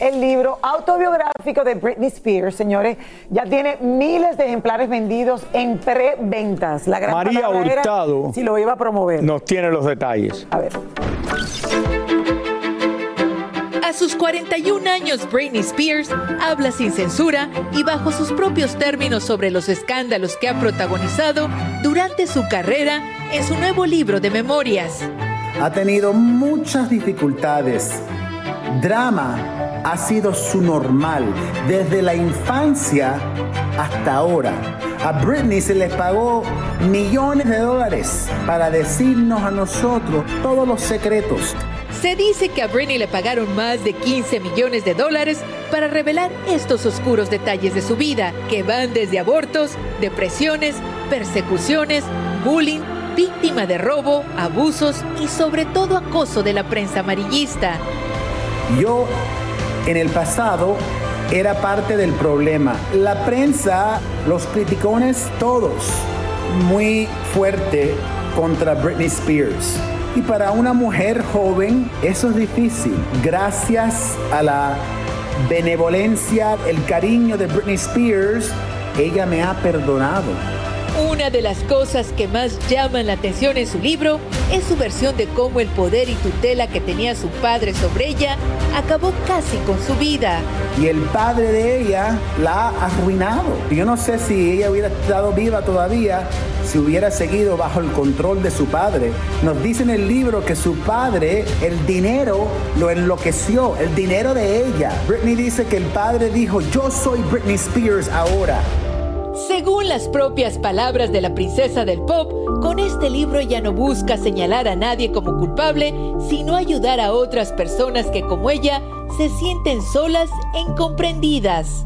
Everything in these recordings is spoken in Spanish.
El libro autobiográfico de Britney Spears, señores, ya tiene miles de ejemplares vendidos en preventas. La gran María Hurtado. si lo iba a promover. Nos tiene los detalles. A ver. A sus 41 años, Britney Spears habla sin censura y bajo sus propios términos sobre los escándalos que ha protagonizado durante su carrera en su nuevo libro de memorias. Ha tenido muchas dificultades. Drama ha sido su normal desde la infancia hasta ahora. A Britney se le pagó millones de dólares para decirnos a nosotros todos los secretos. Se dice que a Britney le pagaron más de 15 millones de dólares para revelar estos oscuros detalles de su vida, que van desde abortos, depresiones, persecuciones, bullying, víctima de robo, abusos y sobre todo acoso de la prensa amarillista. Yo en el pasado era parte del problema. La prensa, los criticones, todos muy fuerte contra Britney Spears. Y para una mujer joven eso es difícil. Gracias a la benevolencia, el cariño de Britney Spears, ella me ha perdonado. Una de las cosas que más llaman la atención en su libro es su versión de cómo el poder y tutela que tenía su padre sobre ella acabó casi con su vida. Y el padre de ella la ha arruinado. Yo no sé si ella hubiera estado viva todavía si hubiera seguido bajo el control de su padre. Nos dice en el libro que su padre, el dinero lo enloqueció, el dinero de ella. Britney dice que el padre dijo, yo soy Britney Spears ahora. Según las propias palabras de la princesa del pop, con este libro ella no busca señalar a nadie como culpable, sino ayudar a otras personas que como ella se sienten solas e incomprendidas.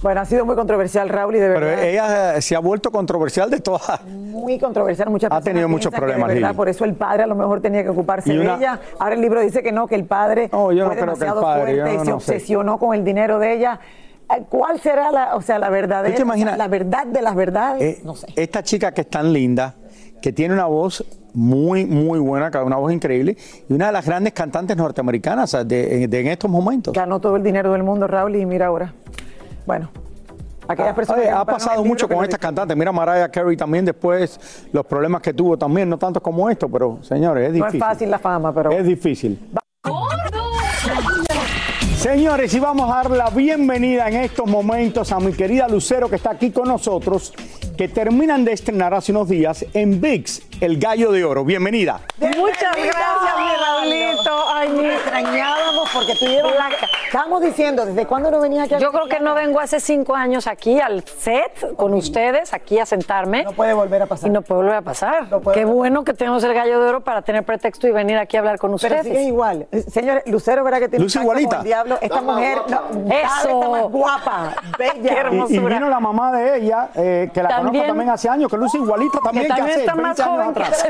Bueno, ha sido muy controversial, Raúl, y de verdad. Pero ella se ha vuelto controversial de todas. Muy controversial, muchas Ha tenido muchos problemas, verdad, Por eso el padre a lo mejor tenía que ocuparse de ella. Ahora el libro dice que no, que el padre no, yo no fue creo que el demasiado padre, fuerte yo y se no obsesionó con el dinero de ella. Eh, ¿Cuál será la, o sea, la verdadera, ¿Tú te imaginas? la verdad de las verdades? Eh, no sé. Esta chica que es tan linda, que tiene una voz muy, muy buena, una voz increíble, y una de las grandes cantantes norteamericanas sea, de, de- en estos momentos. Ganó todo el dinero del mundo, Raúl, y mira ahora. Bueno, aquellas personas. Oye, ha pasado mucho con estas cantantes. Mira, Mariah Carey también después, los problemas que tuvo también, no tanto como esto, pero señores, es No difícil. es fácil la fama, pero. Es difícil. Señores, y vamos a dar la bienvenida en estos momentos a mi querida Lucero que está aquí con nosotros, que terminan de estrenar hace unos días en VIX, El Gallo de Oro. Bienvenida. Muchas gracias, mi Raulito. Ay, me extrañábamos porque tuvieron la... Estábamos diciendo, ¿desde cuándo no venías aquí? a Yo creo que no vengo hace cinco años aquí al set con ustedes, aquí a sentarme. No puede volver a pasar. Y no puede volver a pasar. No puede Qué volver. bueno que tenemos el gallo de oro para tener pretexto y venir aquí a hablar con Pero ustedes. sigues igual. Eh, Señores, Lucero, ¿verdad que tiene Luce un tacto como igualita. el diablo? Esta mujer, no, Eso. está más guapa, bella. Qué Y, y hermosura. vino la mamá de ella, eh, que la También. conozco también hace años, que luce igualita también que, también hace está 20 más joven que atrás.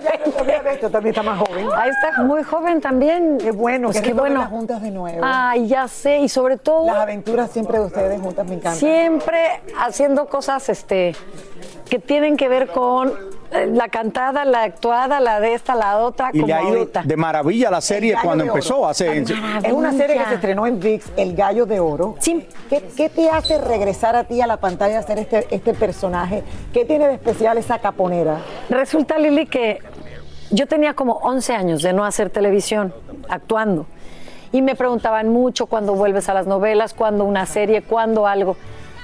Yo también, está más joven. Ahí está, muy joven también. Qué bueno, Pues qué rico bueno. juntas de nuevo. Ay, ya sé, y sobre todo Las aventuras siempre de ustedes juntas me encantan. siempre haciendo cosas este que tienen que ver con la cantada, la actuada, la de esta, la otra, Y como le ha ido ahorita. de maravilla la serie cuando empezó hace... Es una serie que se estrenó en VIX, El Gallo de Oro. Sí. ¿Qué, qué te hace regresar a ti a la pantalla a hacer este, este personaje? ¿Qué tiene de especial esa caponera? Resulta, Lili, que yo tenía como 11 años de no hacer televisión, actuando. Y me preguntaban mucho cuándo vuelves a las novelas, cuándo una serie, cuándo algo.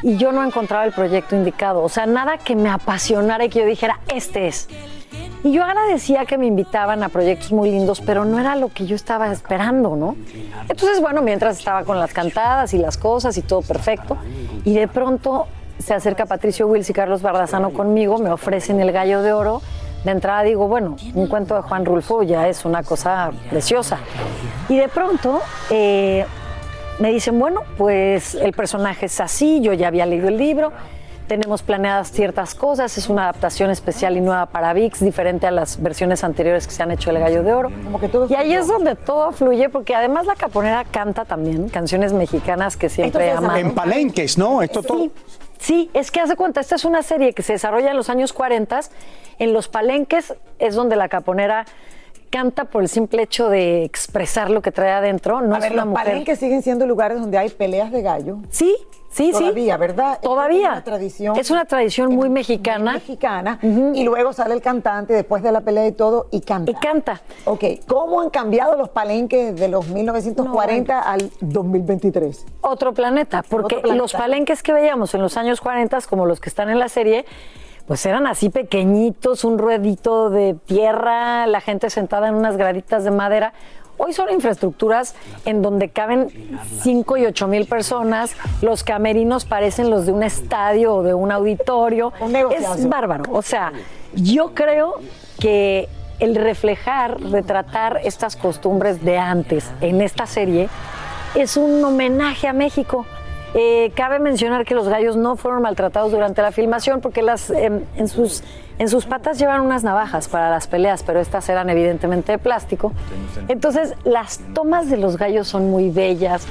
Y yo no encontraba el proyecto indicado. O sea, nada que me apasionara y que yo dijera, este es. Y yo agradecía que me invitaban a proyectos muy lindos, pero no era lo que yo estaba esperando, ¿no? Entonces, bueno, mientras estaba con las cantadas y las cosas y todo perfecto, y de pronto se acerca Patricio Wills y Carlos Bardazano conmigo, me ofrecen el gallo de oro. De entrada digo, bueno, un cuento de Juan Rulfo ya es una cosa preciosa. Y de pronto eh, me dicen, bueno, pues el personaje es así, yo ya había leído el libro, tenemos planeadas ciertas cosas, es una adaptación especial y nueva para VIX, diferente a las versiones anteriores que se han hecho del Gallo de Oro. Como que todo y ahí es donde todo fluye, porque además la caponera canta también canciones mexicanas que siempre amamos. En palenques, ¿no? Esto todo... Sí, sí, es que hace cuenta, esta es una serie que se desarrolla en los años 40. En los palenques es donde la caponera canta por el simple hecho de expresar lo que trae adentro. No a es ver, una los mujer. palenques siguen siendo lugares donde hay peleas de gallo. Sí, sí, sí. Todavía, ¿verdad? Todavía. Es una tradición. Es una tradición muy mexicana. Mexicana. Y luego sale el cantante después de la pelea y todo y canta. Y canta. Ok, ¿cómo han cambiado los palenques de los 1940 al 2023? Otro planeta, porque Otro planeta. los palenques que veíamos en los años 40, como los que están en la serie, pues eran así pequeñitos, un ruedito de tierra, la gente sentada en unas graditas de madera. Hoy son infraestructuras en donde caben 5 y 8 mil personas. Los camerinos parecen los de un estadio o de un auditorio. Es bárbaro. O sea, yo creo que el reflejar, retratar estas costumbres de antes en esta serie es un homenaje a México. Eh, cabe mencionar que los gallos no fueron maltratados durante la filmación porque las, em, en, sus, en sus patas llevan unas navajas para las peleas, pero estas eran evidentemente de plástico. Entonces, las tomas de los gallos son muy bellas,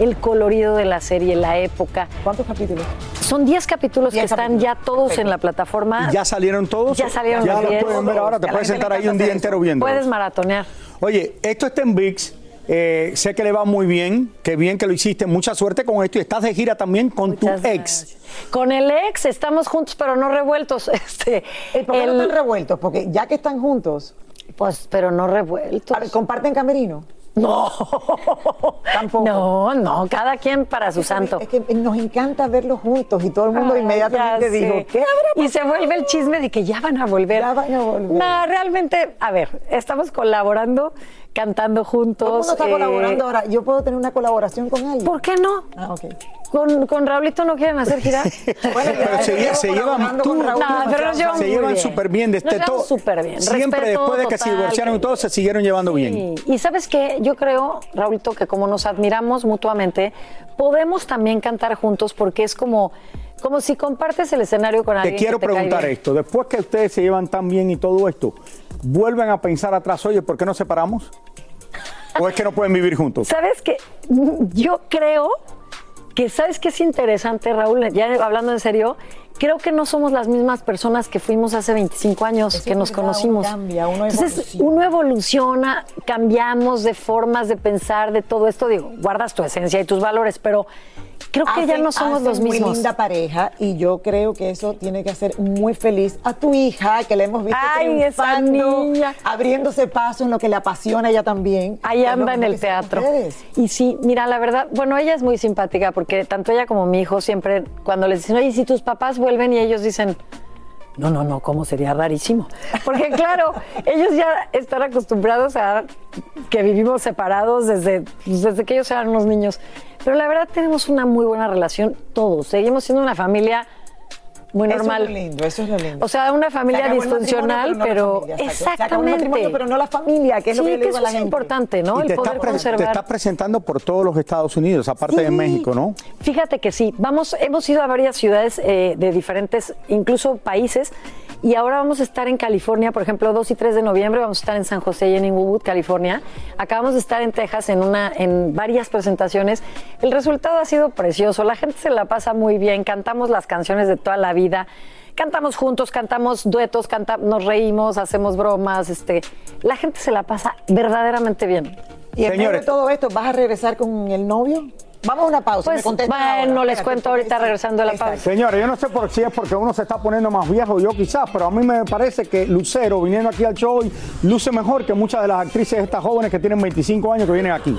el colorido de la serie, la época. ¿Cuántos capítulos? Son 10 capítulos Diez que están capítulos. ya todos Perfecto. en la plataforma. ¿Y ¿Ya salieron todos? Ya salieron Ya los los 10. pueden ver ahora, te puedes sentar ahí un día entero viendo. Puedes maratonear. Oye, esto está en VIX. Eh, sé que le va muy bien, qué bien que lo hiciste, mucha suerte con esto y estás de gira también con Muchas tu ex. gracias. Con el ex estamos juntos, pero no revueltos. Este, ¿Y ¿Por qué no están revueltos? Porque ya que están juntos, pues, pero no revueltos. a ver, ¿comparten camerino? No, Tampoco. No, no, cada quien para su Es que- santo. Es que nos encanta verlos juntos y todo el mundo Ay, inmediatamente dijo. ¿qué habrá Y se vuelve el chisme de que ya van a volver. Ya van a volver. No, realmente, a ver, estamos colaborando, cantando juntos. Todo el mundo está eh, colaborando ahora. ¿Yo puedo tener una colaboración con alguien? ¿Por qué no? Ah, ok. ¿Con, con Raulito no quieren hacer gira? Bueno, Pero ya se, llevan tú- Raúl No, pero nos llevamos se muy llevan bien. súper bien. Nos Desde llevamos todo- súper bien. Siempre Respeto después de que se divorciaron y que- todo, se siguieron llevando bien. Y sabes qué, yo creo, Raulito, que como nos admiramos mutuamente, podemos también cantar juntos porque es como, como si compartes el escenario con alguien. Te quiero que preguntar esto. Después que ustedes se llevan tan bien y todo esto, ¿vuelven a pensar atrás, oye, ¿por qué nos separamos? ¿O es que no pueden vivir juntos? ¿Sabes qué? Yo creo que, ¿sabes qué es interesante, Raúl? Ya hablando en serio, creo que no somos las mismas personas que fuimos hace 25 años Eso que es nos verdad, conocimos. uno cambia, uno Entonces, uno evoluciona, cambiamos de formas de pensar, de todo esto. Digo, guardas tu esencia y tus valores, pero creo que ya Hacen- no somos los mismos. Muy linda pareja y yo creo que eso tiene que hacer muy feliz a tu hija, que la hemos visto Ay, esa niña. abriéndose paso en lo que le apasiona a ella también. Ahí Es anda en el teatro. Y sí, mira, la verdad, bueno, ella es muy simpática porque tanto ella como mi hijo siempre, cuando les dicen, oye, si tus papás vuelven y ellos dicen, no, no, no, ¿cómo sería rarísimo? Porque claro, ellos ya están acostumbrados a que vivimos separados desde, pues, desde que ellos eran unos niños. Pero la verdad tenemos una muy buena relación todos. Seguimos siendo una familia muy Eso normal. es lo lindo, eso es lo lindo. O sea, una familia disfuncional, pero, no la familia, exacto. Se acabó el exactamente. pero no la familia, que es sí, lo que yo le que digo a eso la es gente. importante, ¿no? Y El poder estás, pre- te conservar. estás presentando por todos los Estados Unidos, aparte de Sí. México, ¿no? Fíjate que sí, vamos, hemos ido a varias ciudades eh, de diferentes, incluso países, y ahora vamos a estar en California, por ejemplo, 2 y 3 de noviembre vamos a estar en San José y en Inglewood, California. Acabamos de estar en Texas en una, en varias presentaciones. El resultado ha sido precioso, la gente se la pasa muy bien, cantamos las canciones de toda la vida. Cantamos juntos, cantamos duetos, canta- nos reímos, hacemos bromas, este, la gente se la pasa verdaderamente bien. Y en medio de todo esto, ¿vas a regresar con el novio? Vamos a una pausa. Pues, me bueno, ahora. les cuento ahorita regresando a la pausa. Señores, yo no sé por si es porque uno se está poniendo más viejo, yo quizás, pero a mí me parece que Lucero, viniendo aquí al show hoy, luce mejor que muchas de las actrices estas jóvenes que tienen 25 años que vienen aquí.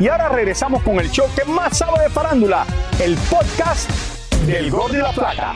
Y ahora regresamos con el show que más sabe de farándula, el podcast del Gordo y la Plata.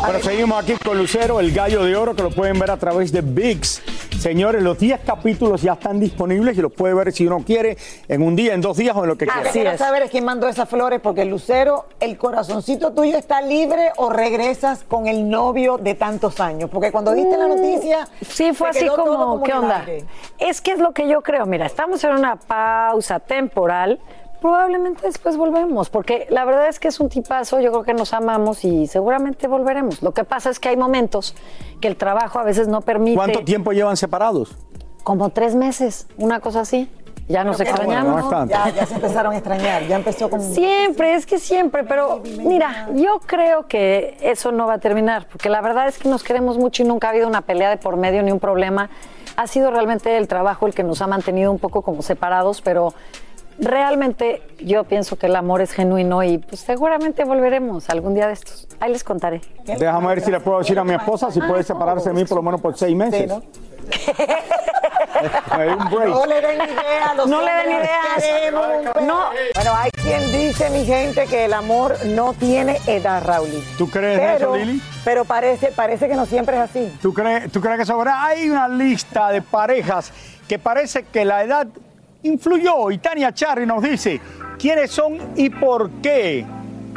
Bueno, seguimos aquí con Lucero, el gallo de oro, que lo pueden ver a través de VIX. Señores, los 10 capítulos ya están disponibles y los puede ver si uno quiere en un día, en dos días o en lo que quiera. que quiero saber es quién mandó esas flores, porque Lucero, ¿el corazoncito tuyo está libre o regresas con el novio de tantos años? Porque cuando diste la noticia. Sí, fue así como, ¿qué onda? aire. Es que es lo que yo creo. Mira, estamos en una pausa temporal. Probablemente después volvemos, porque la verdad es que es un tipazo, yo creo que nos amamos y seguramente volveremos. Lo que pasa es que hay momentos que el trabajo a veces no permite. ¿Cuánto tiempo llevan separados? Como tres meses, una cosa así. Ya nos Pero extrañamos. bueno, bastante. Ya, ya se empezaron a extrañar, ya empezó con. Siempre, es que siempre, pero mira, yo creo que eso no va a terminar, porque la verdad es que nos queremos mucho y nunca ha habido una pelea de por medio ni un problema. Ha sido realmente el trabajo el que nos ha mantenido un poco como separados, pero realmente yo pienso que el amor es genuino y pues seguramente volveremos algún día de estos. Ahí les contaré. Déjame ver si le puedo decir a mi esposa si puede separarse de mí por lo menos por seis meses. Sí, ¿no? Me dio un break. No le den idea a los No le den perro. No. Bueno, hay quien dice, mi gente, que el amor no tiene edad, Raúl. ¿Tú crees pero, eso, Lili? Pero parece, parece que no siempre es así. ¿Tú crees, ¿Tú crees que sobre hay una lista de parejas que parece que la edad influyó? Y Tania Charri nos dice quiénes son y por qué.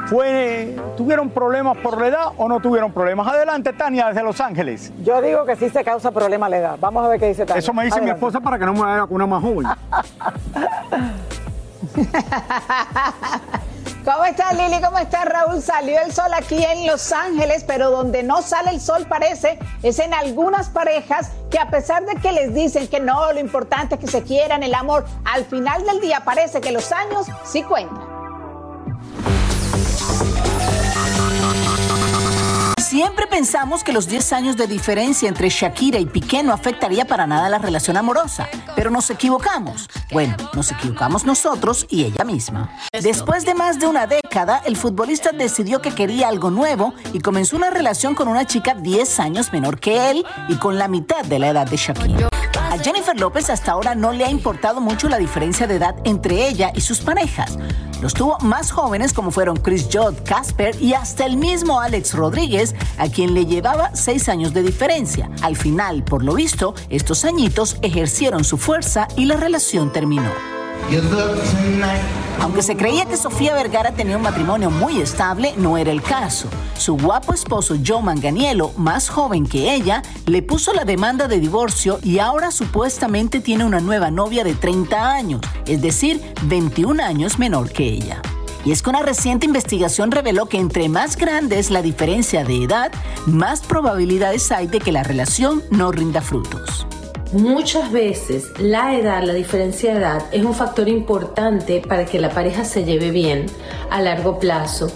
Fue, ¿Tuvieron problemas por la edad o no tuvieron problemas? Adelante, Tania, desde Los Ángeles. Yo digo que sí se causa problema la edad. Vamos a ver qué dice Tania. Eso me dice mi esposa para que no me vaya con una más joven. ¿Cómo estás Lili? ¿Cómo estás Raúl? Salió el sol aquí en Los Ángeles, pero donde no sale el sol parece es en algunas parejas que a pesar de que les dicen que no, lo importante es que se quieran, el amor, al final del día parece que los años sí cuentan. Siempre pensamos que los 10 años de diferencia entre Shakira y Piqué no afectaría para nada la relación amorosa, pero nos equivocamos. Bueno, nos equivocamos nosotros y ella misma. Después de más de una década, el futbolista decidió que quería algo nuevo y comenzó una relación con una chica 10 años menor que él y con la mitad de la edad de Shakira. A Jennifer López hasta ahora no le ha importado mucho la diferencia de edad entre ella y sus parejas. Los tuvo más jóvenes como fueron Chris Judd, Casper y hasta el mismo Alex Rodríguez, a quien le llevaba seis años de diferencia. Al final, por lo visto, estos añitos ejercieron su fuerza y la relación terminó. Aunque se creía que Sofía Vergara tenía un matrimonio muy estable, no era el caso. Su guapo esposo Joe Manganiello, más joven que ella, le puso la demanda de divorcio y ahora supuestamente tiene una nueva novia de 30 años, es decir, 21 años menor que ella. Y es que una reciente investigación reveló que entre más grande es la diferencia de edad, más probabilidades hay de que la relación no rinda frutos. Muchas veces la edad, la diferencia de edad, es un factor importante para que la pareja se lleve bien a largo plazo,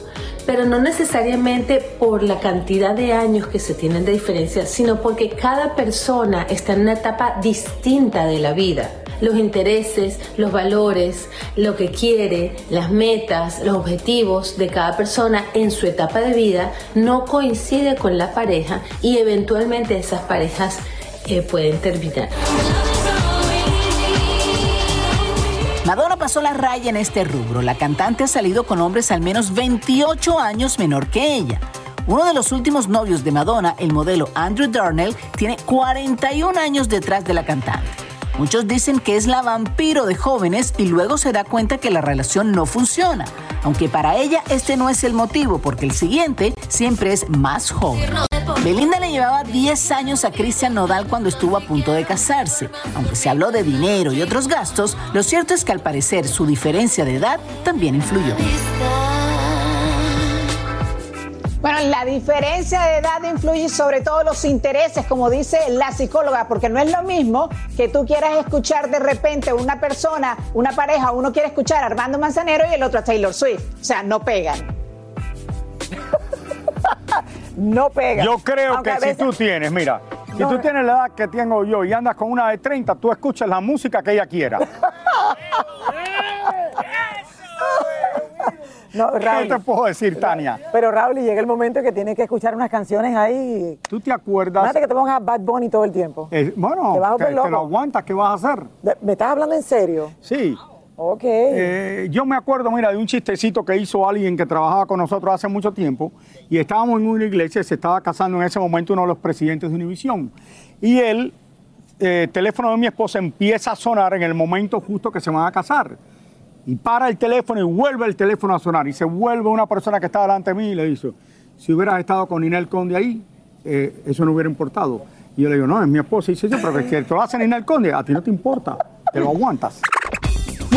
pero no necesariamente por la cantidad de años que se tienen de diferencia, sino porque cada persona está en una etapa distinta de la vida. Los intereses, los valores, lo que quiere, las metas, los objetivos de cada persona en su etapa de vida no coincide con la pareja y eventualmente esas parejas pueden terminar. Madonna pasó la raya en este rubro. La cantante ha salido con hombres al menos 28 años menor que ella. Uno de los últimos novios de Madonna, el modelo Andrew Darnell, tiene 41 años detrás de la cantante. Muchos dicen que es la vampiro de jóvenes y luego se da cuenta que la relación no funciona, aunque para ella este no es el motivo porque el siguiente siempre es más joven. Belinda le llevaba 10 años a Cristian Nodal cuando estuvo a punto de casarse. Aunque se habló de dinero y otros gastos, lo cierto es que al parecer su diferencia de edad también influyó. Bueno, la diferencia de edad influye sobre todo los intereses, como dice la psicóloga, porque no es lo mismo que tú quieras escuchar de repente una persona, una pareja, uno quiere escuchar a Armando Manzanero y el otro a Taylor Swift. O sea, no pegan. No pega. Yo creo que si tú tienes, mira, si tú tienes la edad que tengo yo y andas con una de 30, tú escuchas la música que ella quiera. No, Raúl, ¿Qué te puedo decir, Tania? Pero Raúl, llega el momento que tienes que escuchar unas canciones ahí. ¿Tú te acuerdas? Imagínate que te pongas Bad Bunny todo el tiempo. Eh, bueno, Te vas a loco. lo aguantas, ¿qué vas a hacer? ¿Me estás hablando en serio? Sí. Ok. Eh, yo me acuerdo, mira, de un chistecito que hizo alguien que trabajaba con nosotros hace mucho tiempo y estábamos en una iglesia, se estaba casando en ese momento uno de los presidentes de Univisión. Y él, eh, el teléfono de mi esposa empieza a sonar en el momento justo que se van a casar. Y para el teléfono y vuelve el teléfono a sonar. Y se vuelve una persona que está delante de mí y le dice, si hubieras estado con Ninel Conde ahí, eh, eso no hubiera importado. Y yo le digo, no, es mi esposa. Y dice, sí, pero que te lo hace Ninel Conde, a ti no te importa, te lo aguantas.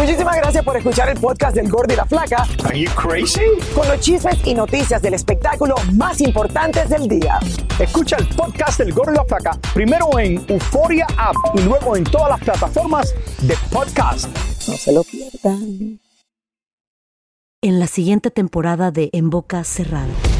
Muchísimas gracias por escuchar el podcast del Gordo y la Flaca. Are you crazy? Con los chismes y noticias del espectáculo más importantes del día. Escucha el podcast del Gordo y la Flaca primero en Euforia App y luego en todas las plataformas de podcast. No se lo pierdan. En la siguiente temporada de En Boca Cerrada.